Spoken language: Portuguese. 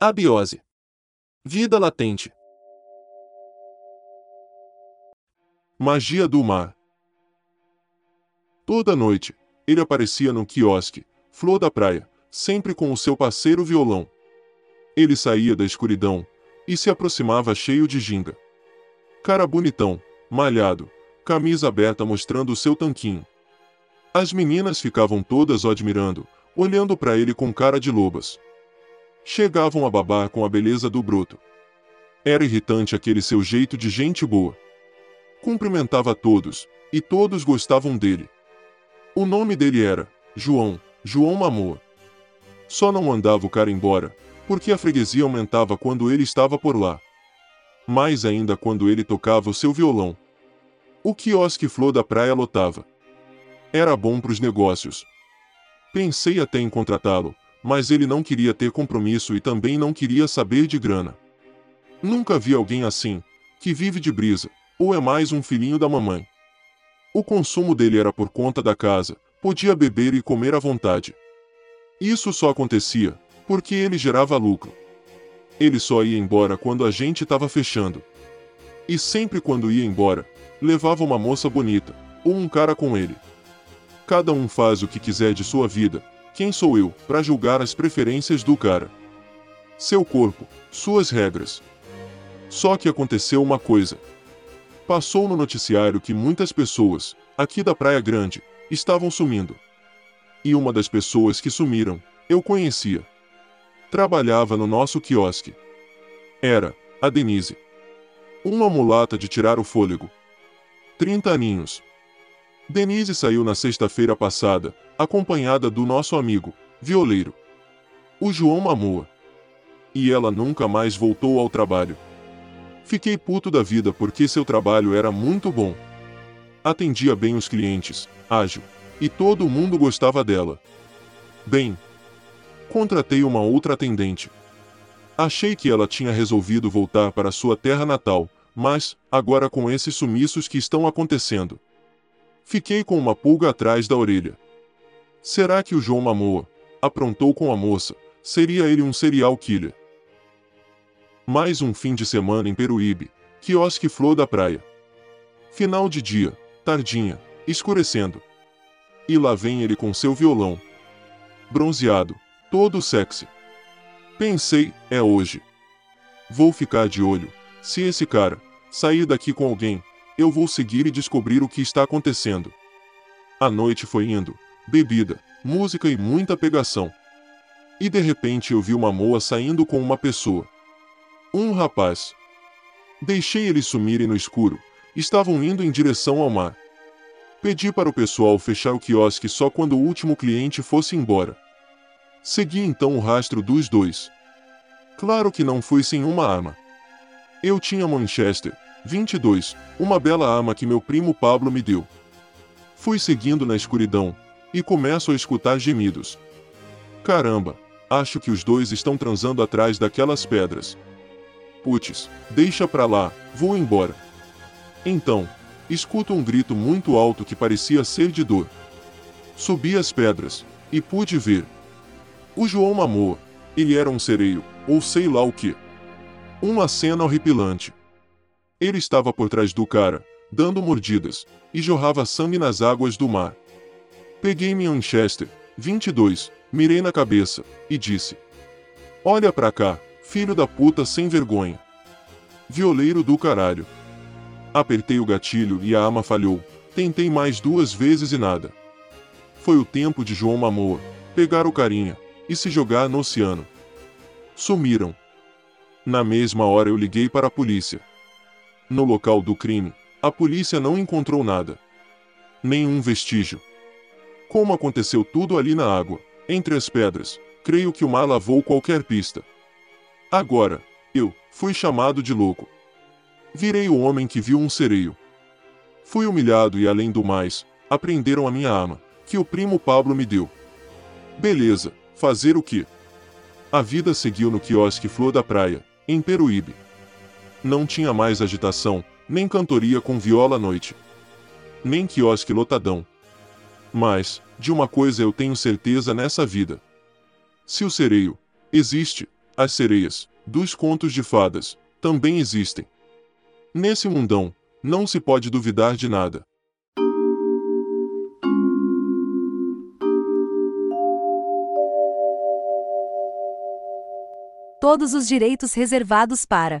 Abiose. Vida latente. Magia do mar. Toda noite, ele aparecia no quiosque, flor da praia, sempre com o seu parceiro violão. Ele saía da escuridão e se aproximava cheio de ginga. Cara bonitão, malhado, camisa aberta mostrando o seu tanquinho. As meninas ficavam todas o admirando, olhando para ele com cara de lobas. Chegavam a babar com a beleza do bruto. Era irritante aquele seu jeito de gente boa. Cumprimentava todos, e todos gostavam dele. O nome dele era João, João Mamoa. Só não mandava o cara embora, porque a freguesia aumentava quando ele estava por lá. Mais ainda quando ele tocava o seu violão. O quiosque Flor da Praia lotava. Era bom para os negócios. Pensei até em contratá-lo, mas ele não queria ter compromisso e também não queria saber de grana. Nunca vi alguém assim, que vive de brisa, ou é mais um filhinho da mamãe. O consumo dele era por conta da casa, podia beber e comer à vontade. Isso só acontecia porque ele gerava lucro. Ele só ia embora quando a gente estava fechando. E sempre quando ia embora, levava uma moça bonita, ou um cara com ele. Cada um faz o que quiser de sua vida, quem sou eu para julgar as preferências do cara? Seu corpo, suas regras. Só que aconteceu uma coisa. Passou no noticiário que muitas pessoas, aqui da Praia Grande, estavam sumindo. E uma das pessoas que sumiram, eu conhecia. Trabalhava no nosso quiosque. Era a Denise. Uma mulata de tirar o fôlego. 30 aninhos. Denise saiu na sexta-feira passada, acompanhada do nosso amigo, violeiro. O João Mamoa. E ela nunca mais voltou ao trabalho. Fiquei puto da vida porque seu trabalho era muito bom. Atendia bem os clientes, ágil, e todo mundo gostava dela. Bem, contratei uma outra atendente. Achei que ela tinha resolvido voltar para sua terra natal, mas, agora com esses sumiços que estão acontecendo, Fiquei com uma pulga atrás da orelha. Será que o João Mamoa aprontou com a moça? Seria ele um serial killer? Mais um fim de semana em Peruíbe, quiosque flor da praia. Final de dia, tardinha, escurecendo. E lá vem ele com seu violão. Bronzeado, todo sexy. Pensei, é hoje. Vou ficar de olho. Se esse cara sair daqui com alguém, eu vou seguir e descobrir o que está acontecendo. A noite foi indo, bebida, música e muita pegação. E de repente eu vi uma moa saindo com uma pessoa. Um rapaz. Deixei eles sumirem no escuro, estavam indo em direção ao mar. Pedi para o pessoal fechar o quiosque só quando o último cliente fosse embora. Segui então o rastro dos dois. Claro que não fui sem uma arma. Eu tinha Manchester, 22. Uma bela arma que meu primo Pablo me deu. Fui seguindo na escuridão, e começo a escutar gemidos. Caramba, acho que os dois estão transando atrás daquelas pedras. Putz, deixa pra lá, vou embora. Então, escuto um grito muito alto que parecia ser de dor. Subi as pedras, e pude ver. O João Mamoa, ele era um sereio, ou sei lá o que. Uma cena horripilante. Ele estava por trás do cara, dando mordidas, e jorrava sangue nas águas do mar. Peguei minha Winchester, 22, mirei na cabeça, e disse: Olha pra cá, filho da puta sem vergonha. Violeiro do caralho. Apertei o gatilho e a arma falhou. Tentei mais duas vezes e nada. Foi o tempo de João Mamoa pegar o carinha e se jogar no oceano. Sumiram. Na mesma hora eu liguei para a polícia. No local do crime, a polícia não encontrou nada. Nenhum vestígio. Como aconteceu tudo ali na água, entre as pedras, creio que o mar lavou qualquer pista. Agora, eu, fui chamado de louco. Virei o homem que viu um sereio. Fui humilhado e, além do mais, aprenderam a minha arma, que o primo Pablo me deu. Beleza, fazer o quê? A vida seguiu no quiosque Flor da Praia, em Peruíbe. Não tinha mais agitação, nem cantoria com viola à noite. Nem quiosque lotadão. Mas, de uma coisa eu tenho certeza nessa vida. Se o sereio existe, as sereias, dos contos de fadas, também existem. Nesse mundão, não se pode duvidar de nada. Todos os direitos reservados para